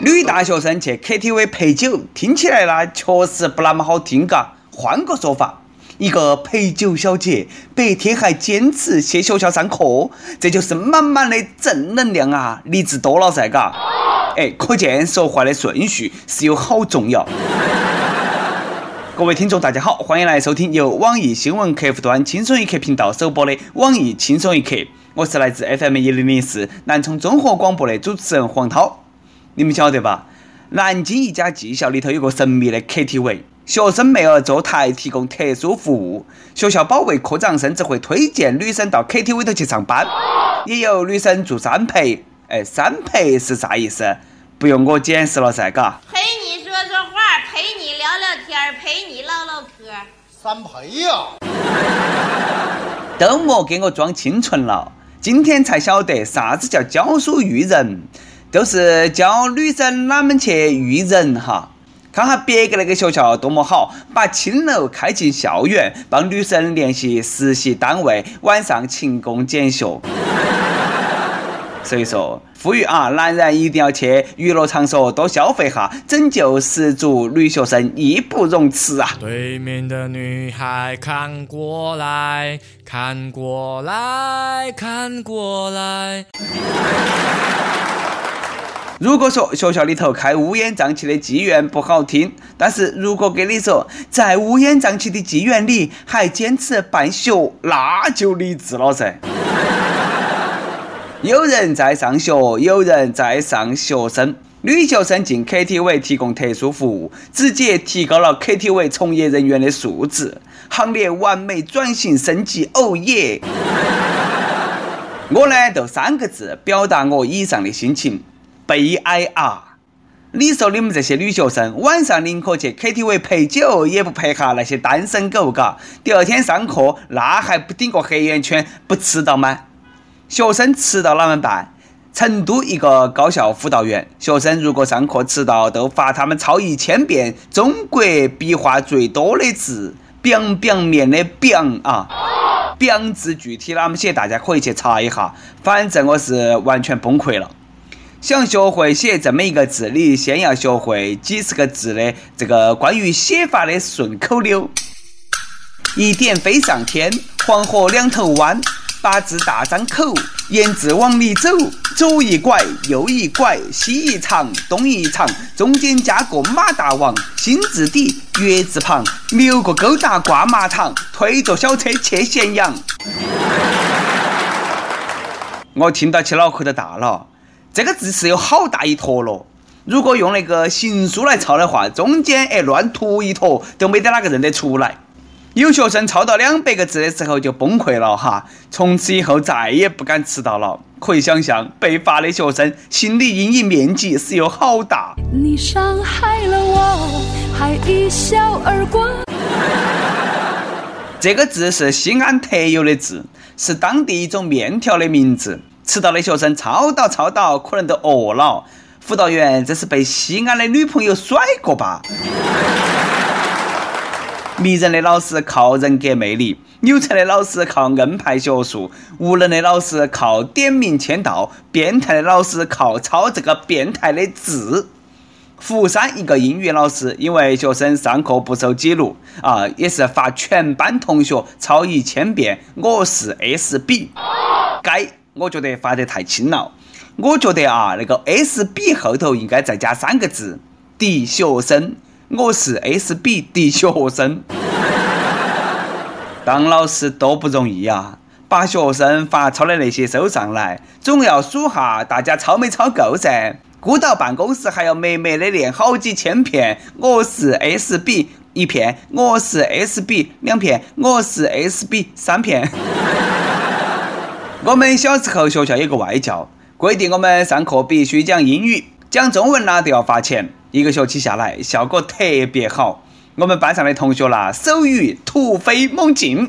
女大学生去 KTV 陪酒，听起来呢确实不那么好听嘎。换个说法，一个陪酒小姐白天还坚持去学校上课，这就是满满的正能量啊，励志多了噻嘎。哎，可见说话的顺序是有好重要。各位听众，大家好，欢迎来收听由网易新闻客户端轻松一刻频道首播的网易轻松一刻，我是来自 FM 一零零四南充综合广播的主持人黄涛。你们晓得吧？南京一家技校里头有个神秘的 KTV，学生妹儿坐台提供特殊服务，学校保卫科长甚至会推荐女生到 KTV 头去上班，也有女生做三陪。哎，三陪是啥意思？不用我解释了噻，嘎。陪你说说话，陪你聊聊天，陪你唠唠嗑。三陪呀！都莫给我装清纯了，今天才晓得啥子叫教书育人。都是教女生哪们去育人哈，看哈别个那个学校多么好，把青楼开进校园，帮女生联系实习单位，晚上勤工俭学。所以说，呼吁啊，男人一定要去娱乐场所多消费哈，拯救十足女学生义不容辞啊！对面的女孩看过来看过来看过来。如果说学校里头开乌烟瘴气的妓院不好听，但是如果给你说在乌烟瘴气的妓院里还坚持办学，那就励志了噻。有人在上学，有人在上学生。女学生进 KTV 提供特殊服务，直接提高了 KTV 从业人员的素质，行业完美转型升级，哦耶！我呢，就三个字表达我以上的心情。悲哀啊！你说你们这些女学生晚上宁可去 KTV 陪酒，也不陪哈那些单身狗，嘎？第二天上课那还不顶个黑眼圈，不迟到吗？学生迟到哪么办？成都一个高校辅导员，学生如果上课迟到，都罚他们抄一千遍中国笔画最多的字“表表面”的“表”啊，“表”字具体哪么写？大家可以去查一下。反正我是完全崩溃了。想学会写这么一个字，你先要学会几十个字的这个关于写法的顺口溜。一点飞上天，黄河两头弯，八字大张口，言字往里走，左一拐，右一拐，西一长，东一长，中间加个马大王，心字底，月字旁，留个勾搭挂马场，推着小车去咸阳。我听到起脑壳都大了。这个字是有好大一坨了，如果用那个行书来抄的话，中间哎乱涂一坨都没得哪个认得出来。有学生抄到两百个字的时候就崩溃了哈，从此以后再也不敢迟到了。可以想象被罚的学生心理阴影面积是有好大。你伤害了我，还一笑而过。这个字是西安特有的字，是当地一种面条的名字。迟到的学生抄到抄到，可能都饿了。辅导员，这是被西安的女朋友甩过吧？迷人的老师靠人格魅力，有才的老师靠硬派学术，无能的老师靠点名签到，变态的老师靠抄这个变态的字。福山一个英语老师，因为学生上课不守纪律啊，也是罚全班同学抄一千遍“我是 S B”。该。我觉得罚得太轻了，我觉得啊，那个 S B 后头应该再加三个字，的学生。我是 S B 的学生。当老师多不容易呀，把学生罚抄的那些收上来，总要数下大家抄没抄够噻。孤到办公室还要默默的练好几千遍。我是 S B 一片，我是 S B 两片，我是 S B 三片。我们小时候学校有个外教，规定我们上课必须讲英语，讲中文啦都要罚钱。一个学期下来，效果特别好。我们班上的同学啦，手语突飞猛进。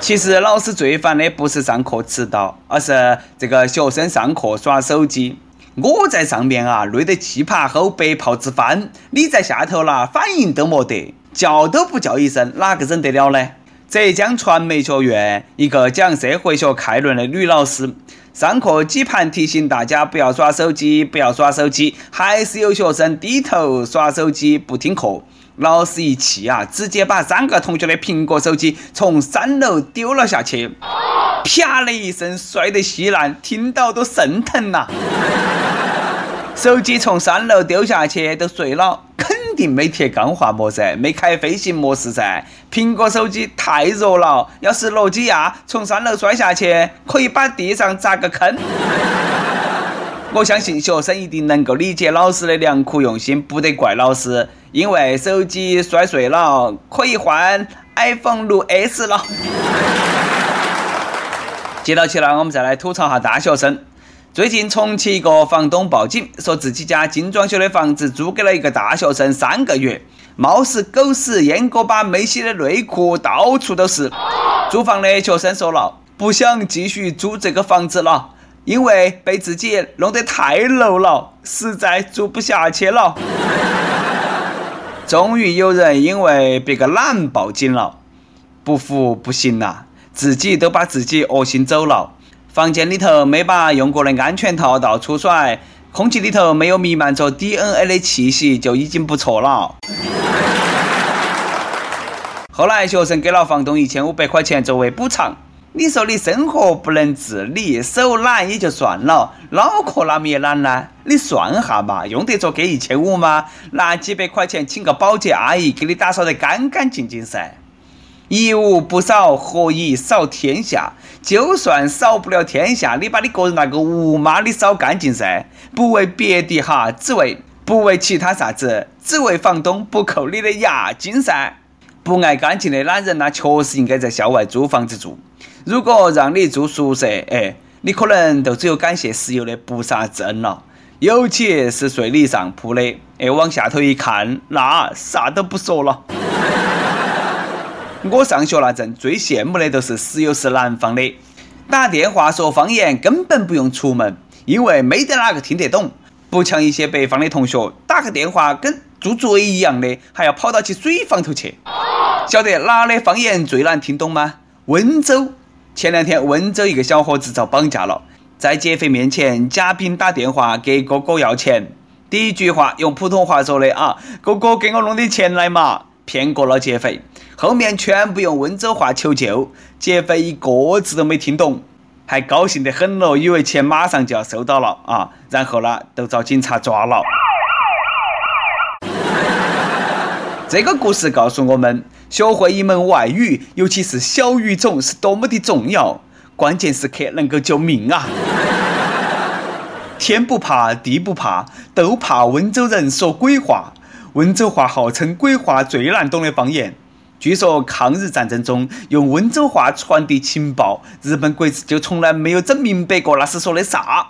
其实老师最烦的不是上课迟到，而是这个学生上课耍手机。我在上面啊，累得气爬后白泡子翻；你在下头啦，反应都没得，叫都不叫一声，哪个忍得了呢？浙江传媒学院一个讲社会学概论的女老师，上课几盘提醒大家不要耍手机，不要耍手机，还是有学生低头耍手机不听课。老师一气啊，直接把三个同学的苹果手机从三楼丢了下去，啪的一声摔得稀烂，听到都肾疼呐。手机从三楼丢下去都碎了，定没贴钢化膜噻，没开飞行模式噻。苹果手机太弱了，要是诺基亚从三楼摔下去，可以把地上砸个坑。我相信学生一定能够理解老师的良苦用心，不得怪老师。因为手机摔碎了，可以换 iPhone 六 S 了。接到起了，我们再来吐槽下大学生。最近重庆一个房东报警，说自己家精装修的房子租给了一个大学生三个月，猫屎、狗屎、烟锅巴、没洗的内裤到处都是。租房的学生说了，不想继续租这个房子了，因为被自己弄得太 low 了，实在住不下去了。终于有人因为别个懒报警了，不服不行呐，自己都把自己恶心走了。房间里头没把用过的安全套到处甩，空气里头没有弥漫着 DNA 的气息就已经不错了。后来学生给了房东一千五百块钱作为补偿。你说你生活不能自理，手懒也就算了，脑壳那么也懒呢？你算下嘛，用得着给一千五吗？拿几百块钱请个保洁阿姨给你打扫得干干净净噻。一屋不扫，何以扫天下？就算扫不了天下，你把你个人那个屋嘛，你扫干净噻。不为别的哈，只为不为其他啥子，只为房东不扣你的押金噻。不爱干净的懒人，那确实应该在校外租房子住。如果让你住宿舍，哎，你可能都只有感谢室友的不杀之恩了。尤其是睡地上铺的，哎，往下头一看，那啥都不说了。我上学那阵最羡慕的都是室友是南方的，打电话说方言根本不用出门，因为没得哪个听得懂。不像一些北方的同学，打个电话跟做贼一样的，还要跑到去水房头去。晓得哪的方言最难听懂吗？温州。前两天，温州一个小伙子遭绑架了，在劫匪面前假病打电话给哥哥要钱。第一句话用普通话说的啊，哥哥给我弄点钱来嘛，骗过了劫匪。后面全部用温州话求救，劫匪一个字都没听懂，还高兴得很了，以为钱马上就要收到了啊，然后呢，都遭警察抓了。这个故事告诉我们，学会一门外语，尤其是小语种，是多么的重要。关键时刻能够救命啊！天不怕地不怕，都怕温州人说鬼话。温州话号称鬼话最难懂的方言。据说抗日战争中用温州话传递情报，日本鬼子就从来没有整明白过那是说的啥。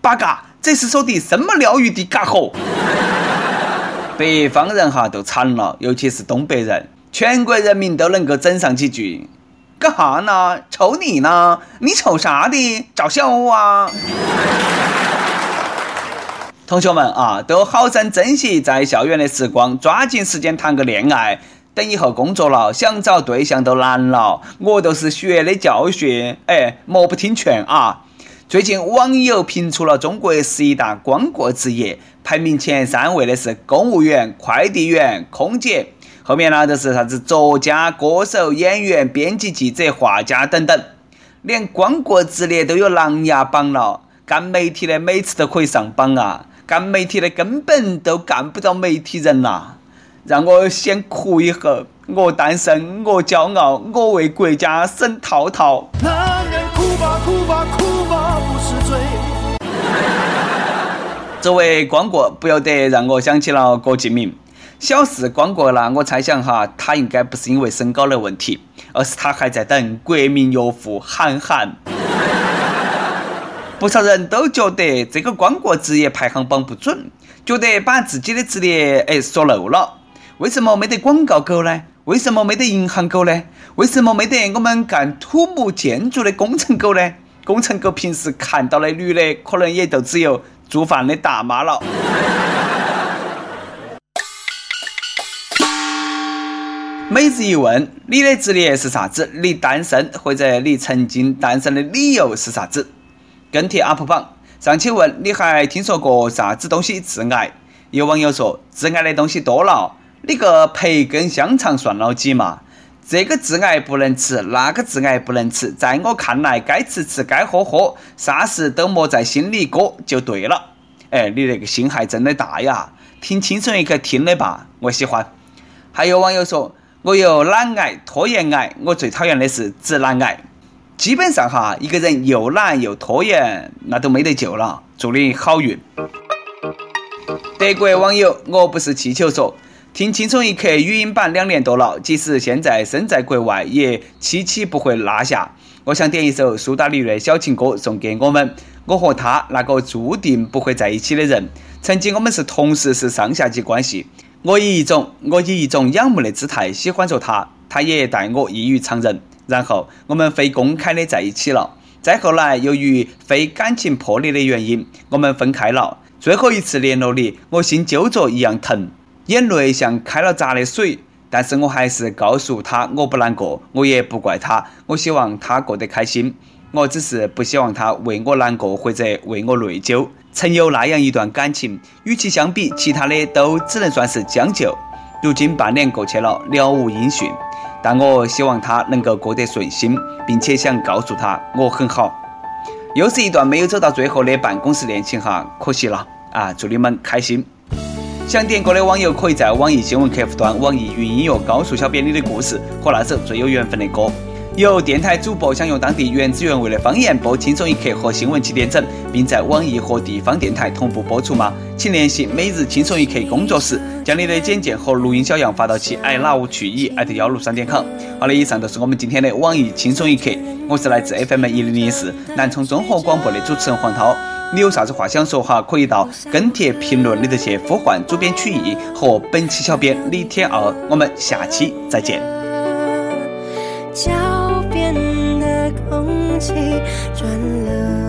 八嘎，这是说的什么鸟语的嘎货？北方人哈都惨了，尤其是东北人，全国人民都能够整上几句。干哈呢？瞅你呢？你瞅啥的？找笑啊！同学们啊，都好生珍惜在校园的时光，抓紧时间谈个恋爱。等以后工作了，想找对象都难了。我都是血的教训，哎，莫不听劝啊！最近网友评出了中国十一大光棍职业。排名前三位的是公务员、快递员、空姐，后面呢都是啥子作家、歌手、演员、编辑、记者、画家等等。连光棍职业都有琅琊榜了，干媒体的每次都可以上榜啊！干媒体的根本都干不到媒体人呐！让我先哭一会，我单身，我骄傲，我为国家省套套。男人哭吧哭吧哭吧不是罪。作为光棍，不由得让我想起了郭敬明。小四光棍了，我猜想哈，他应该不是因为身高的问题，而是他还在等国民岳父韩寒。不少人都觉得这个光棍职业排行榜不准，觉得把自己的职业哎说漏了。为什么没得广告狗呢？为什么没得银行狗呢？为什么没得我们干土木建筑的工程狗呢？工程狗平时看到的女的，可能也就只有。做饭的大妈了。每日一问：你的职业是啥子？你单身或者你曾经单身的理由是啥子？跟帖 UP 榜。上期问你还听说过啥子东西致癌？有网友说致癌的东西多了，你个培根香肠算老几嘛？这个致癌不能吃，那个致癌不能吃，在我看来该吃吃该喝喝，啥事都莫在心里过就对了。哎，你那个心还真的大呀！听轻松一刻听的吧，我喜欢。还有网友说，我有懒癌、拖延癌，我最讨厌的是直男癌。基本上哈，一个人又懒又拖延，那都没得救了。祝你好运。德国网友我不是气球说。听轻松一刻语音版两年多了，即使现在身在国外，也期期不会落下。我想点一首苏打绿的小情歌送给我们，我和他那个注定不会在一起的人。曾经我们是同事，是上下级关系。我以一种我以一种仰慕的姿态喜欢着他，他也待我异于常人。然后我们非公开的在一起了。再后来，由于非感情破裂的原因，我们分开了。最后一次联络里，我心揪着一样疼。眼泪像开了闸的水，但是我还是告诉他我不难过，我也不怪他，我希望他过得开心，我只是不希望他为我难过或者为我内疚。曾有那样一段感情，与其相比，其他的都只能算是将就。如今半年过去了，了无音讯，但我希望他能够过得顺心，并且想告诉他我很好。又是一段没有走到最后的办公室恋情哈，可惜了啊！祝你们开心。想点歌的网友可以在网易新闻客户端、网易云音乐告诉小编你的故事和那首最有缘分的歌。有电台主播想用当地原汁原味的方言播《轻松一刻》和新闻七点整，并在网易和地方电台同步播出吗？请联系每日轻松一刻工作室，将你的简介和录音小样发到其 i love 去意艾特幺六三点 com。好了，以上就是我们今天的网易轻松一刻。我是来自 FM 一零零四南充综合广播的主持人黄涛。你有啥子话想说哈？可以到跟帖评论里头去呼唤主编曲艺和本期小编李天二。我们下期再见。转了。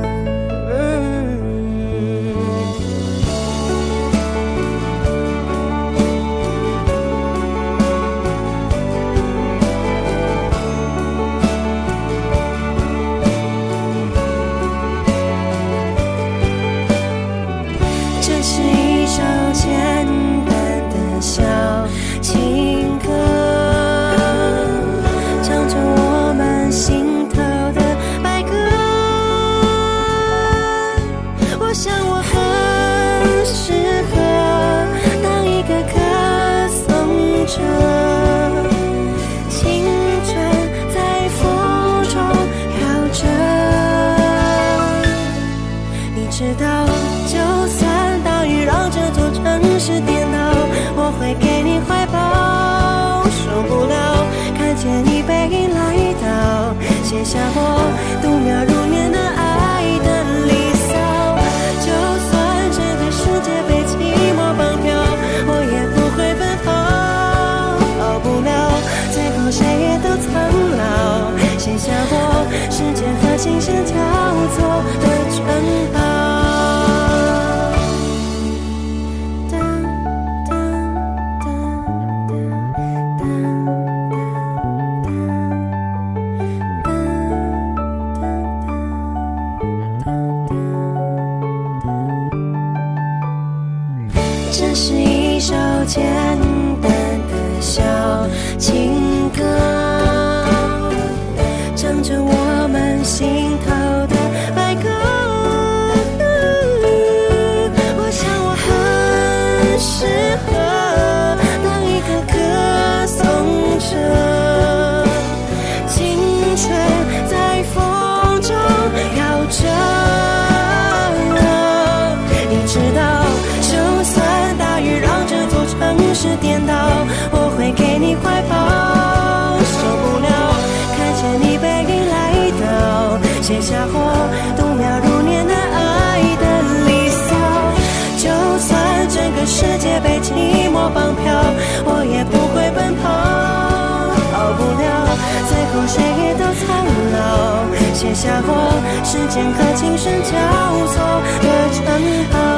下过度秒这是一首简单的小情歌。颠倒，我会给你怀抱，受不了，看见你背影来到，写下我度秒如年难爱的离骚，就算整个世界被寂寞绑票，我也不会奔跑，熬不了，最后谁也都苍老，写下我时间和琴声交错的城堡。